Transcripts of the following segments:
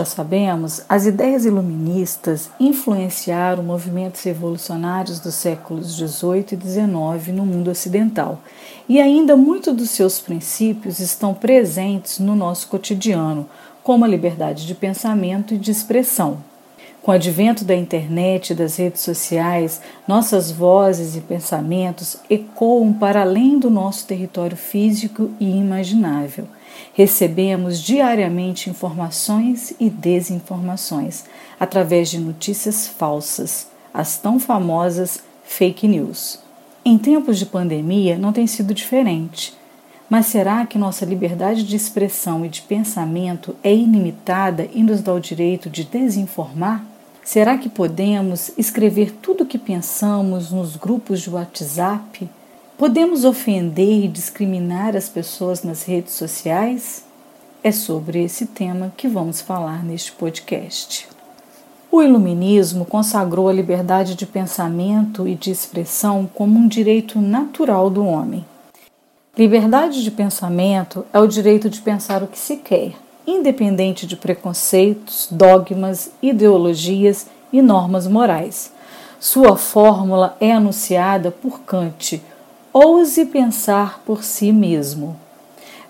Já sabemos, as ideias iluministas influenciaram movimentos revolucionários dos séculos XVIII e XIX no mundo ocidental, e ainda muitos dos seus princípios estão presentes no nosso cotidiano, como a liberdade de pensamento e de expressão. Com o advento da internet e das redes sociais, nossas vozes e pensamentos ecoam para além do nosso território físico e imaginável. Recebemos diariamente informações e desinformações através de notícias falsas, as tão famosas fake news. Em tempos de pandemia não tem sido diferente. Mas será que nossa liberdade de expressão e de pensamento é ilimitada e nos dá o direito de desinformar? Será que podemos escrever tudo o que pensamos nos grupos de WhatsApp? Podemos ofender e discriminar as pessoas nas redes sociais? É sobre esse tema que vamos falar neste podcast. O Iluminismo consagrou a liberdade de pensamento e de expressão como um direito natural do homem. Liberdade de pensamento é o direito de pensar o que se quer, independente de preconceitos, dogmas, ideologias e normas morais. Sua fórmula é anunciada por Kant: ouse pensar por si mesmo.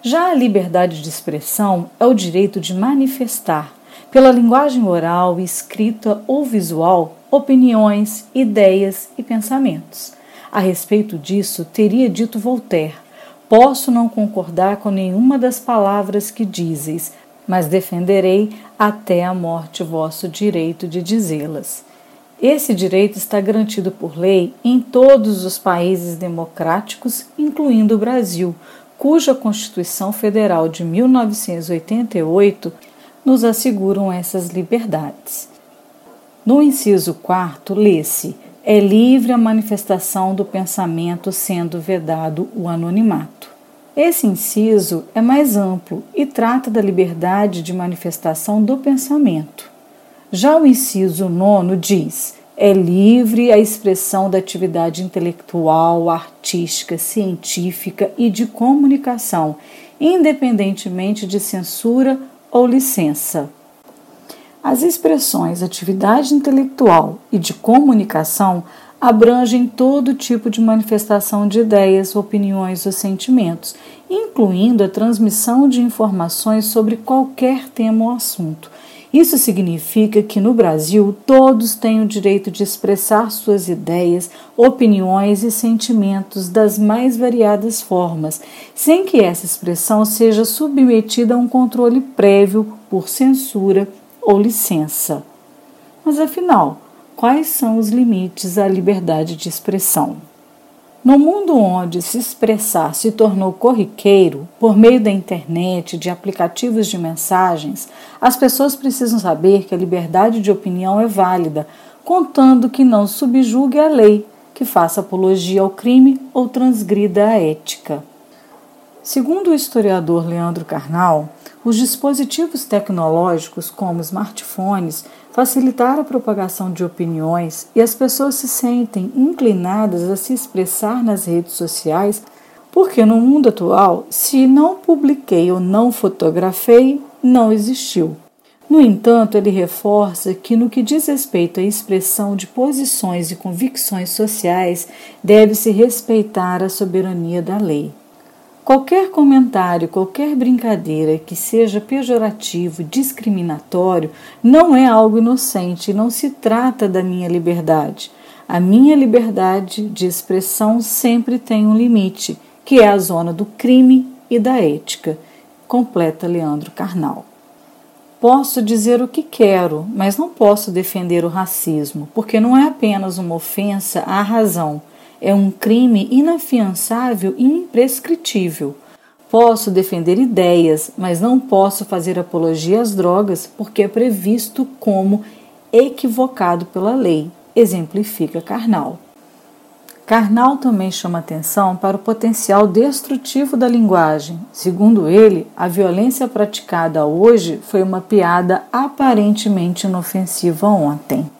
Já a liberdade de expressão é o direito de manifestar, pela linguagem oral, escrita ou visual, opiniões, ideias e pensamentos. A respeito disso, teria dito Voltaire: Posso não concordar com nenhuma das palavras que dizeis, mas defenderei até a morte vosso direito de dizê-las. Esse direito está garantido por lei em todos os países democráticos, incluindo o Brasil, cuja Constituição Federal de 1988 nos asseguram essas liberdades. No inciso 4, lê-se: é livre a manifestação do pensamento, sendo vedado o anonimato. Esse inciso é mais amplo e trata da liberdade de manifestação do pensamento. Já o inciso nono diz: é livre a expressão da atividade intelectual, artística, científica e de comunicação, independentemente de censura ou licença. As expressões atividade intelectual e de comunicação abrangem todo tipo de manifestação de ideias, opiniões ou sentimentos, incluindo a transmissão de informações sobre qualquer tema ou assunto. Isso significa que no Brasil todos têm o direito de expressar suas ideias, opiniões e sentimentos das mais variadas formas, sem que essa expressão seja submetida a um controle prévio por censura ou licença. Mas afinal, quais são os limites à liberdade de expressão. No mundo onde se expressar se tornou corriqueiro, por meio da internet, de aplicativos de mensagens, as pessoas precisam saber que a liberdade de opinião é válida, contando que não subjugue a lei, que faça apologia ao crime ou transgrida a ética. Segundo o historiador Leandro Carnal, os dispositivos tecnológicos, como smartphones, facilitaram a propagação de opiniões e as pessoas se sentem inclinadas a se expressar nas redes sociais, porque no mundo atual, se não publiquei ou não fotografei, não existiu. No entanto, ele reforça que, no que diz respeito à expressão de posições e convicções sociais, deve-se respeitar a soberania da lei. Qualquer comentário, qualquer brincadeira que seja pejorativo, discriminatório, não é algo inocente não se trata da minha liberdade. A minha liberdade de expressão sempre tem um limite, que é a zona do crime e da ética, completa Leandro Carnal. Posso dizer o que quero, mas não posso defender o racismo, porque não é apenas uma ofensa à razão é um crime inafiançável e imprescritível. Posso defender ideias, mas não posso fazer apologia às drogas porque é previsto como equivocado pela lei, exemplifica Karnal. Karnal também chama atenção para o potencial destrutivo da linguagem. Segundo ele, a violência praticada hoje foi uma piada aparentemente inofensiva ontem.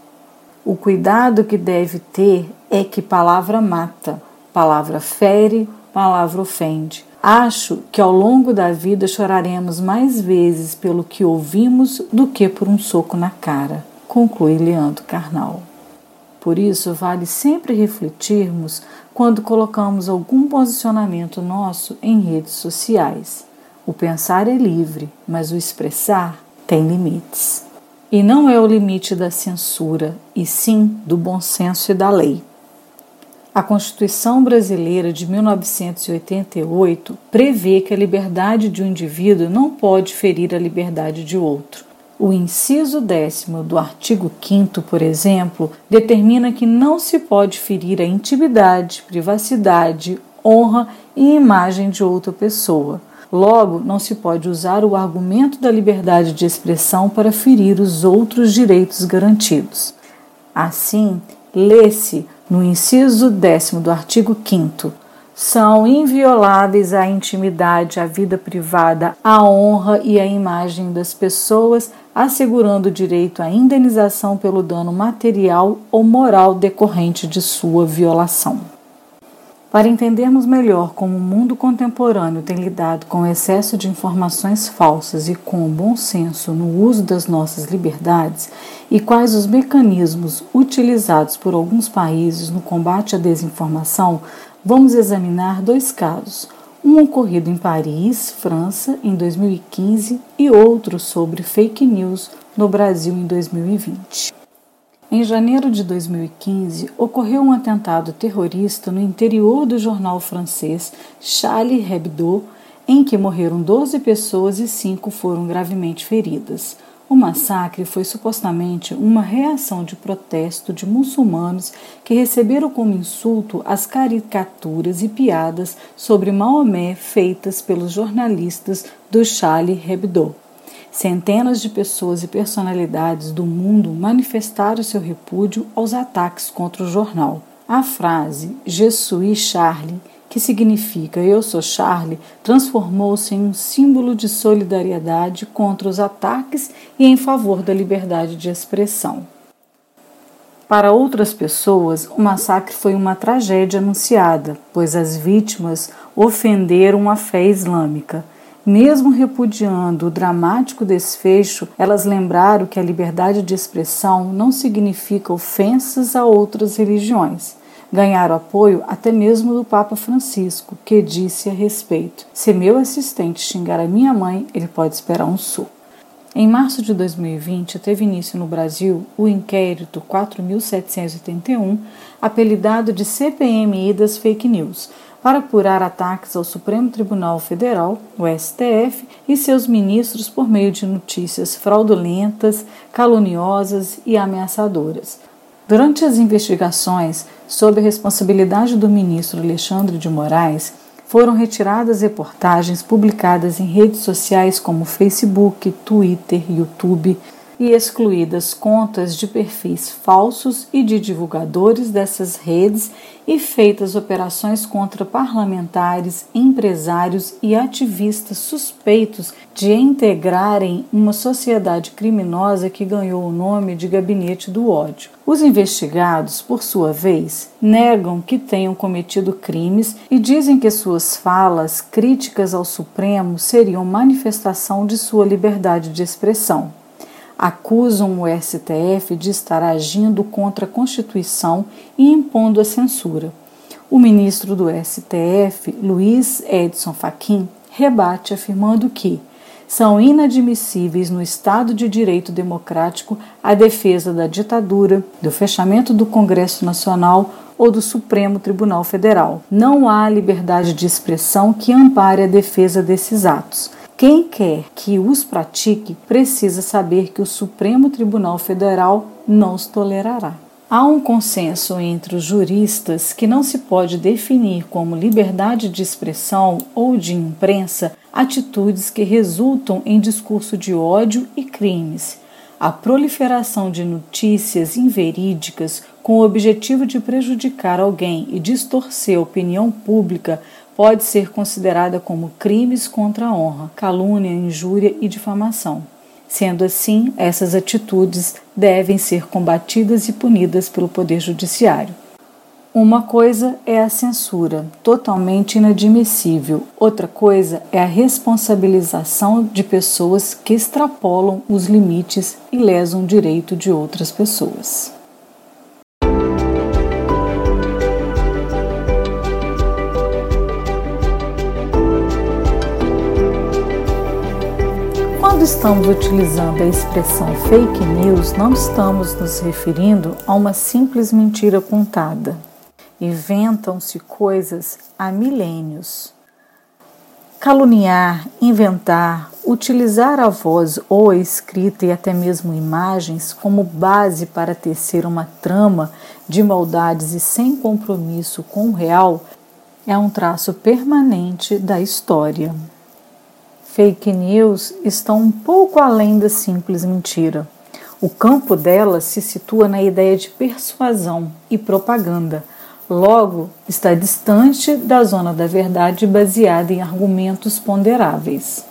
O cuidado que deve ter é que palavra mata, palavra fere, palavra ofende. Acho que ao longo da vida choraremos mais vezes pelo que ouvimos do que por um soco na cara, conclui Leandro Carnal. Por isso, vale sempre refletirmos quando colocamos algum posicionamento nosso em redes sociais. O pensar é livre, mas o expressar tem limites. E não é o limite da censura, e sim do bom senso e da lei. A Constituição Brasileira de 1988 prevê que a liberdade de um indivíduo não pode ferir a liberdade de outro. O inciso décimo do artigo 5, por exemplo, determina que não se pode ferir a intimidade, privacidade, honra e imagem de outra pessoa. Logo, não se pode usar o argumento da liberdade de expressão para ferir os outros direitos garantidos. Assim, lê-se no inciso décimo do artigo 5 são invioláveis a intimidade, a vida privada, a honra e a imagem das pessoas, assegurando o direito à indenização pelo dano material ou moral decorrente de sua violação. Para entendermos melhor como o mundo contemporâneo tem lidado com o excesso de informações falsas e com o bom senso no uso das nossas liberdades e quais os mecanismos utilizados por alguns países no combate à desinformação, vamos examinar dois casos. Um ocorrido em Paris, França, em 2015 e outro sobre fake news no Brasil em 2020. Em janeiro de 2015, ocorreu um atentado terrorista no interior do jornal francês Charlie Hebdo, em que morreram 12 pessoas e 5 foram gravemente feridas. O massacre foi supostamente uma reação de protesto de muçulmanos que receberam como insulto as caricaturas e piadas sobre Maomé feitas pelos jornalistas do Charlie Hebdo. Centenas de pessoas e personalidades do mundo manifestaram seu repúdio aos ataques contra o jornal. A frase Je suis Charlie, que significa Eu sou Charlie, transformou-se em um símbolo de solidariedade contra os ataques e em favor da liberdade de expressão. Para outras pessoas, o massacre foi uma tragédia anunciada, pois as vítimas ofenderam a fé islâmica. Mesmo repudiando o dramático desfecho, elas lembraram que a liberdade de expressão não significa ofensas a outras religiões. Ganharam apoio até mesmo do Papa Francisco, que disse a respeito: Se meu assistente xingar a minha mãe, ele pode esperar um soco. Em março de 2020, teve início no Brasil o inquérito 4781, apelidado de CPMI das fake news para apurar ataques ao Supremo Tribunal Federal, o STF, e seus ministros por meio de notícias fraudulentas, caluniosas e ameaçadoras. Durante as investigações, sob a responsabilidade do ministro Alexandre de Moraes, foram retiradas reportagens publicadas em redes sociais como Facebook, Twitter, YouTube, e excluídas contas de perfis falsos e de divulgadores dessas redes e feitas operações contra parlamentares, empresários e ativistas suspeitos de integrarem uma sociedade criminosa que ganhou o nome de Gabinete do Ódio. Os investigados, por sua vez, negam que tenham cometido crimes e dizem que suas falas críticas ao Supremo seriam manifestação de sua liberdade de expressão acusam o STF de estar agindo contra a Constituição e impondo a censura. O ministro do STF, Luiz Edson Fachin, rebate afirmando que são inadmissíveis no Estado de Direito Democrático a defesa da ditadura, do fechamento do Congresso Nacional ou do Supremo Tribunal Federal. Não há liberdade de expressão que ampare a defesa desses atos. Quem quer que os pratique precisa saber que o Supremo Tribunal Federal não os tolerará. Há um consenso entre os juristas que não se pode definir como liberdade de expressão ou de imprensa atitudes que resultam em discurso de ódio e crimes. A proliferação de notícias inverídicas com o objetivo de prejudicar alguém e distorcer a opinião pública pode ser considerada como crimes contra a honra, calúnia, injúria e difamação. Sendo assim, essas atitudes devem ser combatidas e punidas pelo Poder Judiciário. Uma coisa é a censura, totalmente inadmissível. Outra coisa é a responsabilização de pessoas que extrapolam os limites e lesam o direito de outras pessoas. Quando estamos utilizando a expressão fake news, não estamos nos referindo a uma simples mentira contada Inventam-se coisas há milênios. Caluniar, inventar, utilizar a voz ou a escrita e até mesmo imagens como base para tecer uma trama de maldades e sem compromisso com o real é um traço permanente da história. Fake news estão um pouco além da simples mentira. O campo delas se situa na ideia de persuasão e propaganda Logo, está distante da zona da verdade baseada em argumentos ponderáveis.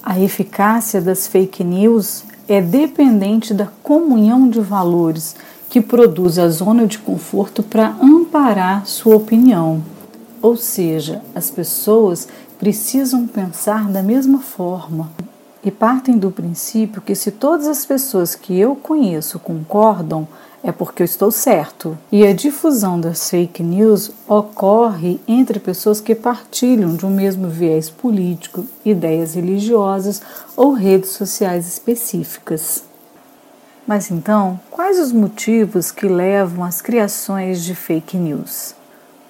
A eficácia das fake news é dependente da comunhão de valores que produz a zona de conforto para amparar sua opinião. Ou seja, as pessoas precisam pensar da mesma forma e partem do princípio que se todas as pessoas que eu conheço concordam, é porque eu estou certo. E a difusão das fake news ocorre entre pessoas que partilham de um mesmo viés político, ideias religiosas ou redes sociais específicas. Mas então, quais os motivos que levam às criações de fake news?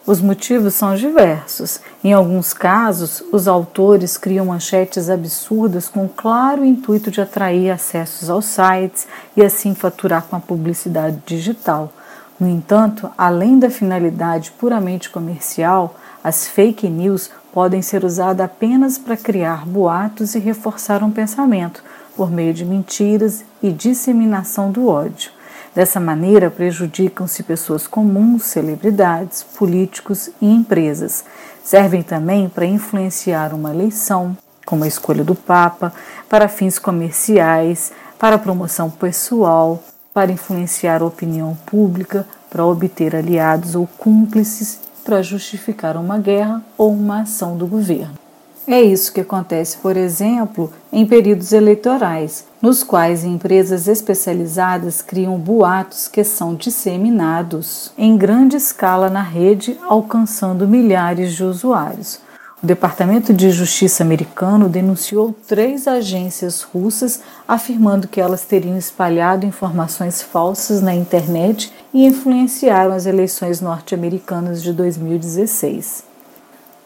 Os motivos são diversos. Em alguns casos, os autores criam manchetes absurdas com o claro intuito de atrair acessos aos sites e assim faturar com a publicidade digital. No entanto, além da finalidade puramente comercial, as fake news podem ser usadas apenas para criar boatos e reforçar um pensamento por meio de mentiras e disseminação do ódio. Dessa maneira, prejudicam-se pessoas comuns, celebridades, políticos e empresas. Servem também para influenciar uma eleição, como a escolha do Papa, para fins comerciais, para promoção pessoal, para influenciar a opinião pública, para obter aliados ou cúmplices, para justificar uma guerra ou uma ação do governo. É isso que acontece, por exemplo, em períodos eleitorais, nos quais empresas especializadas criam boatos que são disseminados em grande escala na rede, alcançando milhares de usuários. O Departamento de Justiça americano denunciou três agências russas afirmando que elas teriam espalhado informações falsas na internet e influenciaram as eleições norte-americanas de 2016.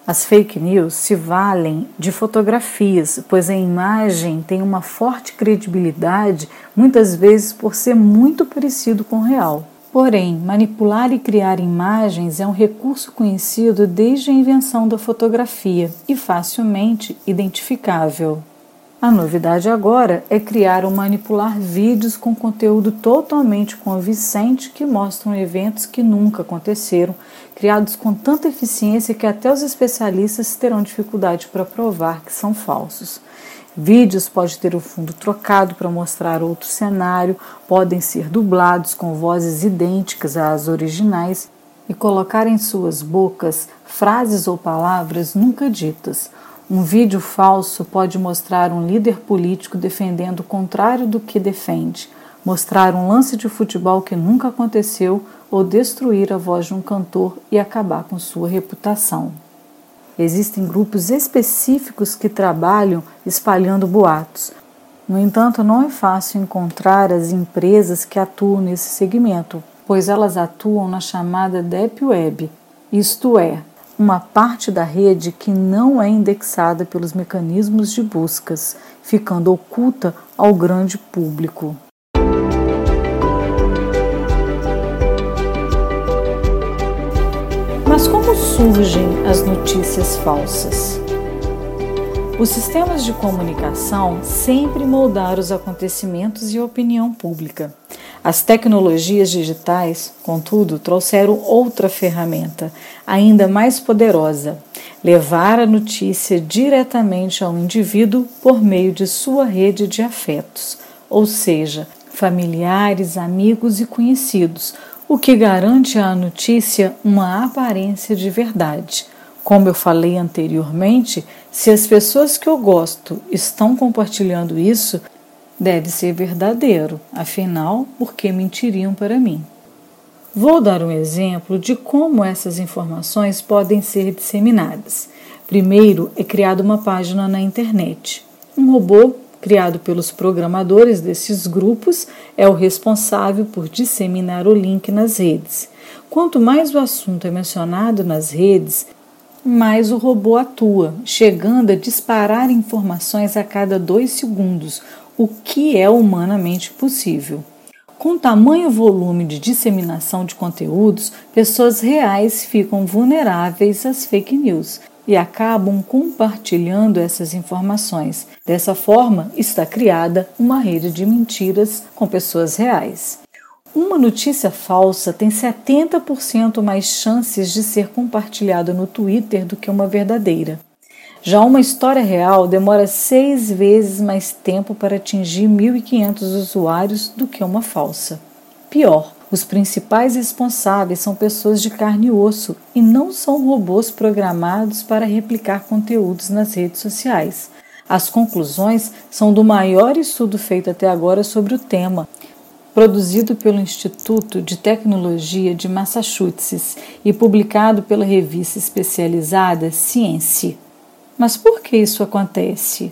As fake news se valem de fotografias, pois a imagem tem uma forte credibilidade, muitas vezes por ser muito parecido com o real. Porém, manipular e criar imagens é um recurso conhecido desde a invenção da fotografia e facilmente identificável. A novidade agora é criar ou manipular vídeos com conteúdo totalmente convincente que mostram eventos que nunca aconteceram, criados com tanta eficiência que até os especialistas terão dificuldade para provar que são falsos. Vídeos podem ter o fundo trocado para mostrar outro cenário, podem ser dublados com vozes idênticas às originais e colocar em suas bocas frases ou palavras nunca ditas um vídeo falso pode mostrar um líder político defendendo o contrário do que defende, mostrar um lance de futebol que nunca aconteceu ou destruir a voz de um cantor e acabar com sua reputação. Existem grupos específicos que trabalham espalhando boatos. No entanto, não é fácil encontrar as empresas que atuam nesse segmento, pois elas atuam na chamada Deep Web, isto é, uma parte da rede que não é indexada pelos mecanismos de buscas, ficando oculta ao grande público. Mas como surgem as notícias falsas? Os sistemas de comunicação sempre moldaram os acontecimentos e a opinião pública. As tecnologias digitais, contudo, trouxeram outra ferramenta, ainda mais poderosa: levar a notícia diretamente ao indivíduo por meio de sua rede de afetos, ou seja, familiares, amigos e conhecidos, o que garante à notícia uma aparência de verdade. Como eu falei anteriormente, se as pessoas que eu gosto estão compartilhando isso, deve ser verdadeiro, afinal, por que mentiriam para mim? Vou dar um exemplo de como essas informações podem ser disseminadas. Primeiro, é criada uma página na internet. Um robô criado pelos programadores desses grupos é o responsável por disseminar o link nas redes. Quanto mais o assunto é mencionado nas redes, mais o robô atua, chegando a disparar informações a cada dois segundos, o que é humanamente possível. Com tamanho volume de disseminação de conteúdos, pessoas reais ficam vulneráveis às fake news e acabam compartilhando essas informações. Dessa forma, está criada uma rede de mentiras com pessoas reais. Uma notícia falsa tem 70% mais chances de ser compartilhada no Twitter do que uma verdadeira. Já uma história real demora seis vezes mais tempo para atingir 1.500 usuários do que uma falsa. Pior, os principais responsáveis são pessoas de carne e osso e não são robôs programados para replicar conteúdos nas redes sociais. As conclusões são do maior estudo feito até agora sobre o tema produzido pelo Instituto de Tecnologia de Massachusetts e publicado pela revista especializada Science. Mas por que isso acontece?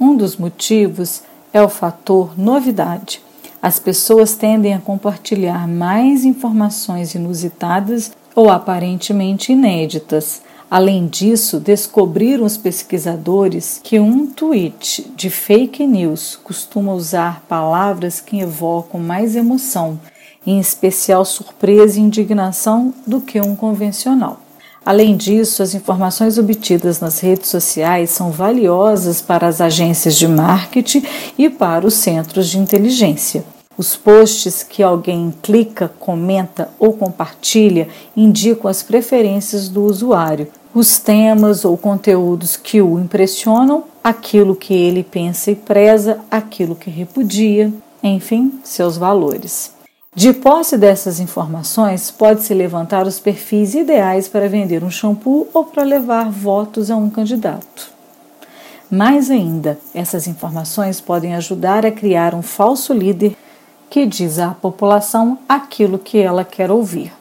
Um dos motivos é o fator novidade. As pessoas tendem a compartilhar mais informações inusitadas ou aparentemente inéditas Além disso, descobriram os pesquisadores que um tweet de fake news costuma usar palavras que evocam mais emoção, em especial surpresa e indignação, do que um convencional. Além disso, as informações obtidas nas redes sociais são valiosas para as agências de marketing e para os centros de inteligência. Os posts que alguém clica, comenta ou compartilha indicam as preferências do usuário, os temas ou conteúdos que o impressionam, aquilo que ele pensa e preza, aquilo que repudia, enfim, seus valores. De posse dessas informações, pode-se levantar os perfis ideais para vender um shampoo ou para levar votos a um candidato. Mais ainda, essas informações podem ajudar a criar um falso líder que diz à população aquilo que ela quer ouvir.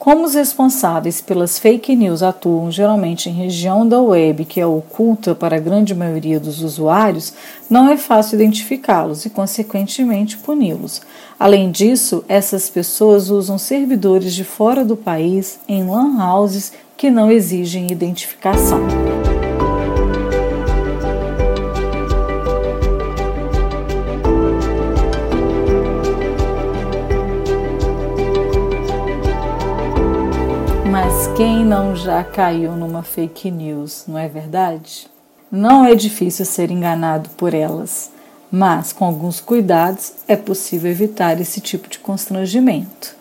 Como os responsáveis pelas fake news atuam geralmente em região da web que é oculta para a grande maioria dos usuários, não é fácil identificá-los e, consequentemente, puni-los. Além disso, essas pessoas usam servidores de fora do país em lan houses que não exigem identificação. Não já caiu numa fake news, não é verdade? Não é difícil ser enganado por elas, mas com alguns cuidados é possível evitar esse tipo de constrangimento.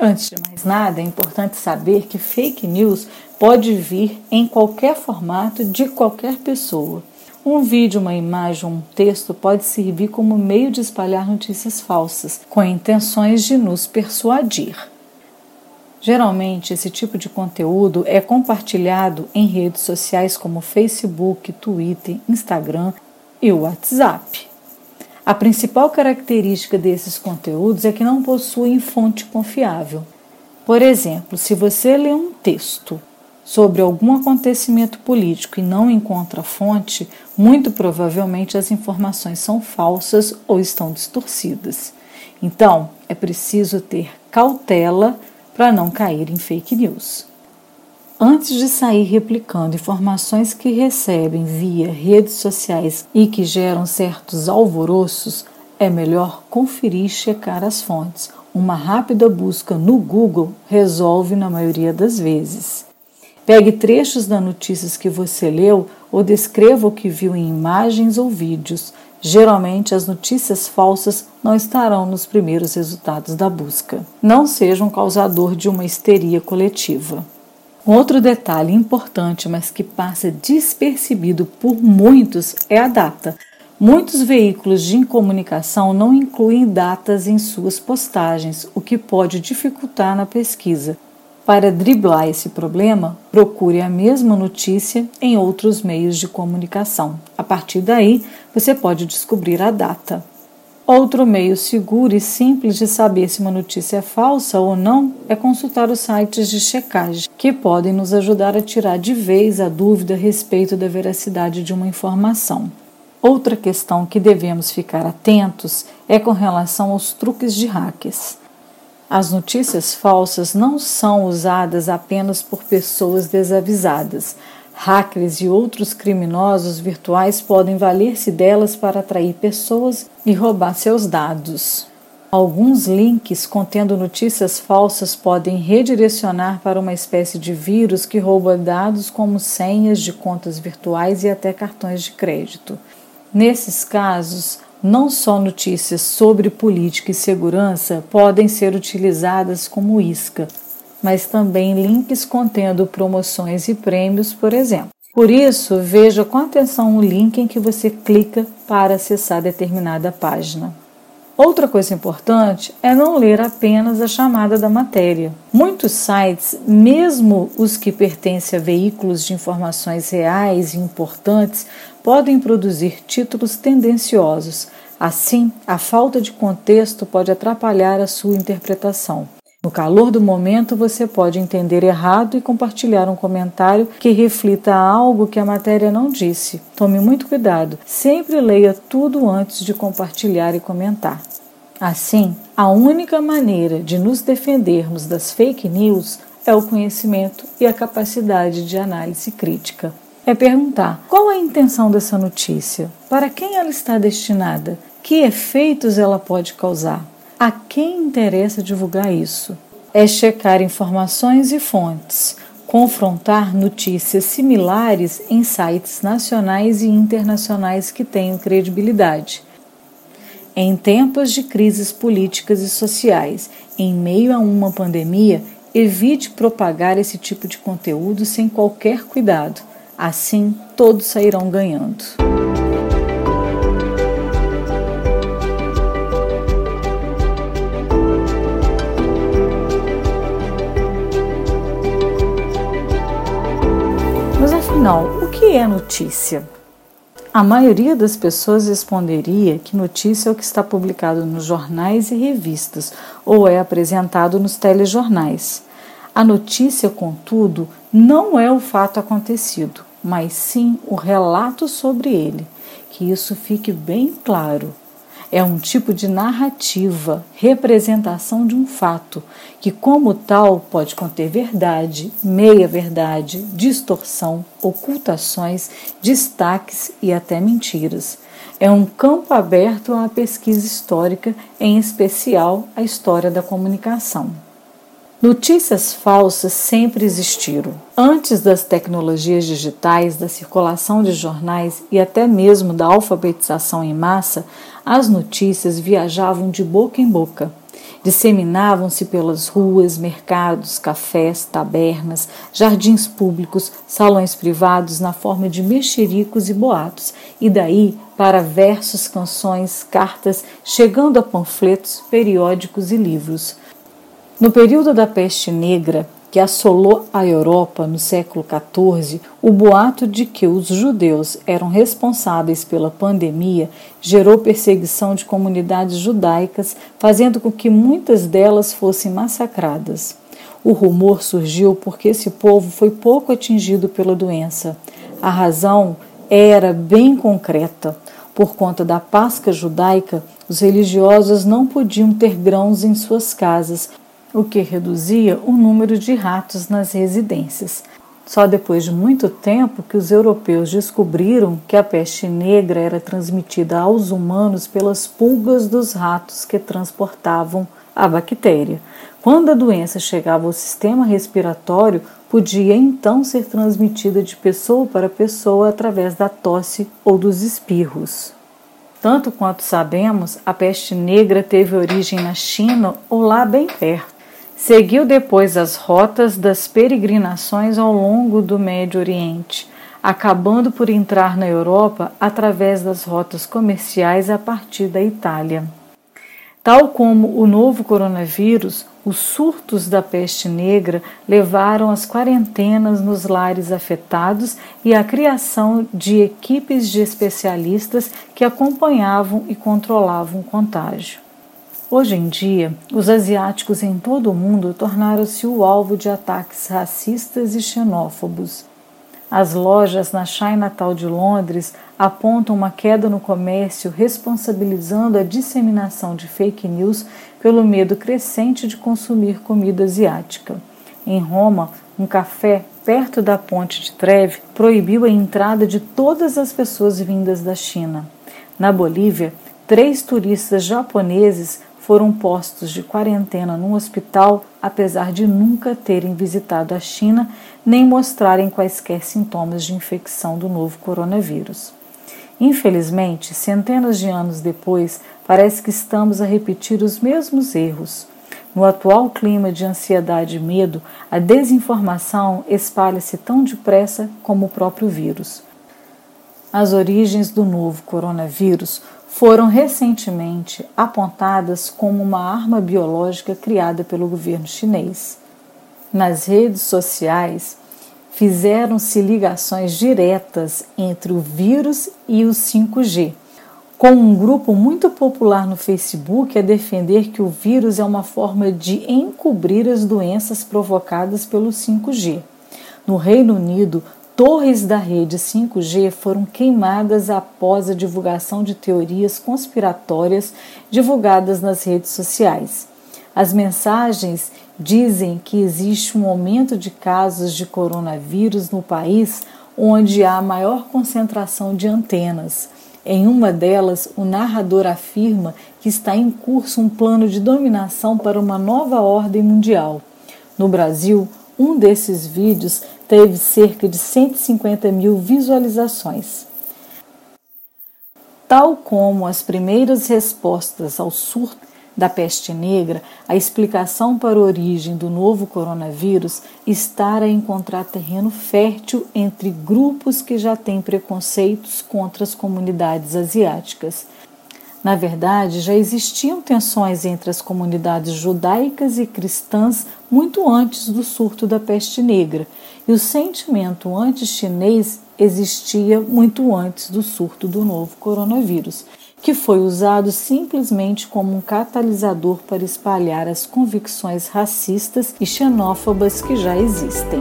Antes de mais nada, é importante saber que fake news pode vir em qualquer formato de qualquer pessoa. Um vídeo, uma imagem um texto pode servir como meio de espalhar notícias falsas, com intenções de nos persuadir. Geralmente, esse tipo de conteúdo é compartilhado em redes sociais como Facebook, Twitter, Instagram e WhatsApp. A principal característica desses conteúdos é que não possuem fonte confiável. Por exemplo, se você lê um texto sobre algum acontecimento político e não encontra fonte, muito provavelmente as informações são falsas ou estão distorcidas. Então, é preciso ter cautela para não cair em fake news. Antes de sair replicando informações que recebem via redes sociais e que geram certos alvoroços, é melhor conferir e checar as fontes. Uma rápida busca no Google resolve na maioria das vezes. Pegue trechos das notícias que você leu ou descreva o que viu em imagens ou vídeos. Geralmente, as notícias falsas não estarão nos primeiros resultados da busca. Não seja um causador de uma histeria coletiva. Outro detalhe importante, mas que passa despercebido por muitos, é a data. Muitos veículos de comunicação não incluem datas em suas postagens, o que pode dificultar na pesquisa. Para driblar esse problema, procure a mesma notícia em outros meios de comunicação. A partir daí, você pode descobrir a data. Outro meio seguro e simples de saber se uma notícia é falsa ou não é consultar os sites de checagem, que podem nos ajudar a tirar de vez a dúvida a respeito da veracidade de uma informação. Outra questão que devemos ficar atentos é com relação aos truques de hackers. As notícias falsas não são usadas apenas por pessoas desavisadas. Hackers e outros criminosos virtuais podem valer-se delas para atrair pessoas e roubar seus dados. Alguns links contendo notícias falsas podem redirecionar para uma espécie de vírus que rouba dados como senhas de contas virtuais e até cartões de crédito. Nesses casos, não só notícias sobre política e segurança podem ser utilizadas como isca, mas também links contendo promoções e prêmios, por exemplo. Por isso, veja com atenção o link em que você clica para acessar determinada página. Outra coisa importante é não ler apenas a chamada da matéria. Muitos sites, mesmo os que pertencem a veículos de informações reais e importantes, podem produzir títulos tendenciosos. Assim, a falta de contexto pode atrapalhar a sua interpretação. No calor do momento, você pode entender errado e compartilhar um comentário que reflita algo que a matéria não disse. Tome muito cuidado, sempre leia tudo antes de compartilhar e comentar. Assim, a única maneira de nos defendermos das fake news é o conhecimento e a capacidade de análise crítica. É perguntar qual a intenção dessa notícia, para quem ela está destinada, que efeitos ela pode causar, a quem interessa divulgar isso. É checar informações e fontes, confrontar notícias similares em sites nacionais e internacionais que tenham credibilidade. Em tempos de crises políticas e sociais, em meio a uma pandemia, evite propagar esse tipo de conteúdo sem qualquer cuidado Assim, todos sairão ganhando. Afinal, o que é notícia? A maioria das pessoas responderia que notícia é o que está publicado nos jornais e revistas ou é apresentado nos telejornais. A notícia, contudo, não é o fato acontecido, mas sim o relato sobre ele. Que isso fique bem claro. É um tipo de narrativa, representação de um fato, que, como tal, pode conter verdade, meia-verdade, distorção, ocultações, destaques e até mentiras. É um campo aberto à pesquisa histórica, em especial a história da comunicação. Notícias falsas sempre existiram. Antes das tecnologias digitais, da circulação de jornais e até mesmo da alfabetização em massa, as notícias viajavam de boca em boca. Disseminavam-se pelas ruas, mercados, cafés, tabernas, jardins públicos, salões privados na forma de mexericos e boatos, e daí para versos, canções, cartas, chegando a panfletos, periódicos e livros. No período da peste negra, que assolou a Europa no século XIV, o boato de que os judeus eram responsáveis pela pandemia gerou perseguição de comunidades judaicas, fazendo com que muitas delas fossem massacradas. O rumor surgiu porque esse povo foi pouco atingido pela doença. A razão era bem concreta. Por conta da Páscoa judaica, os religiosos não podiam ter grãos em suas casas, o que reduzia o número de ratos nas residências. Só depois de muito tempo que os europeus descobriram que a peste negra era transmitida aos humanos pelas pulgas dos ratos que transportavam a bactéria. Quando a doença chegava ao sistema respiratório, podia então ser transmitida de pessoa para pessoa através da tosse ou dos espirros. Tanto quanto sabemos, a peste negra teve origem na China ou lá bem perto. Seguiu depois as rotas das peregrinações ao longo do Médio Oriente, acabando por entrar na Europa através das rotas comerciais a partir da Itália. Tal como o novo coronavírus, os surtos da peste negra levaram às quarentenas nos lares afetados e à criação de equipes de especialistas que acompanhavam e controlavam o contágio. Hoje em dia, os asiáticos em todo o mundo tornaram-se o alvo de ataques racistas e xenófobos. As lojas na Chinatown de Londres apontam uma queda no comércio, responsabilizando a disseminação de fake news pelo medo crescente de consumir comida asiática. Em Roma, um café perto da ponte de Treve proibiu a entrada de todas as pessoas vindas da China. Na Bolívia, três turistas japoneses foram postos de quarentena num hospital, apesar de nunca terem visitado a China nem mostrarem quaisquer sintomas de infecção do novo coronavírus. Infelizmente, centenas de anos depois, parece que estamos a repetir os mesmos erros. No atual clima de ansiedade e medo, a desinformação espalha-se tão depressa como o próprio vírus. As origens do novo coronavírus foram recentemente apontadas como uma arma biológica criada pelo governo chinês. Nas redes sociais, fizeram-se ligações diretas entre o vírus e o 5G, com um grupo muito popular no Facebook a defender que o vírus é uma forma de encobrir as doenças provocadas pelo 5G. No Reino Unido, Torres da rede 5G foram queimadas após a divulgação de teorias conspiratórias divulgadas nas redes sociais. As mensagens dizem que existe um aumento de casos de coronavírus no país onde há maior concentração de antenas. Em uma delas, o narrador afirma que está em curso um plano de dominação para uma nova ordem mundial. No Brasil, um desses vídeos teve cerca de 150 mil visualizações. Tal como as primeiras respostas ao surto da peste negra, a explicação para a origem do novo coronavírus está a encontrar terreno fértil entre grupos que já têm preconceitos contra as comunidades asiáticas. Na verdade, já existiam tensões entre as comunidades judaicas e cristãs muito antes do surto da peste negra, e o sentimento anti-chinês existia muito antes do surto do novo coronavírus, que foi usado simplesmente como um catalisador para espalhar as convicções racistas e xenófobas que já existem.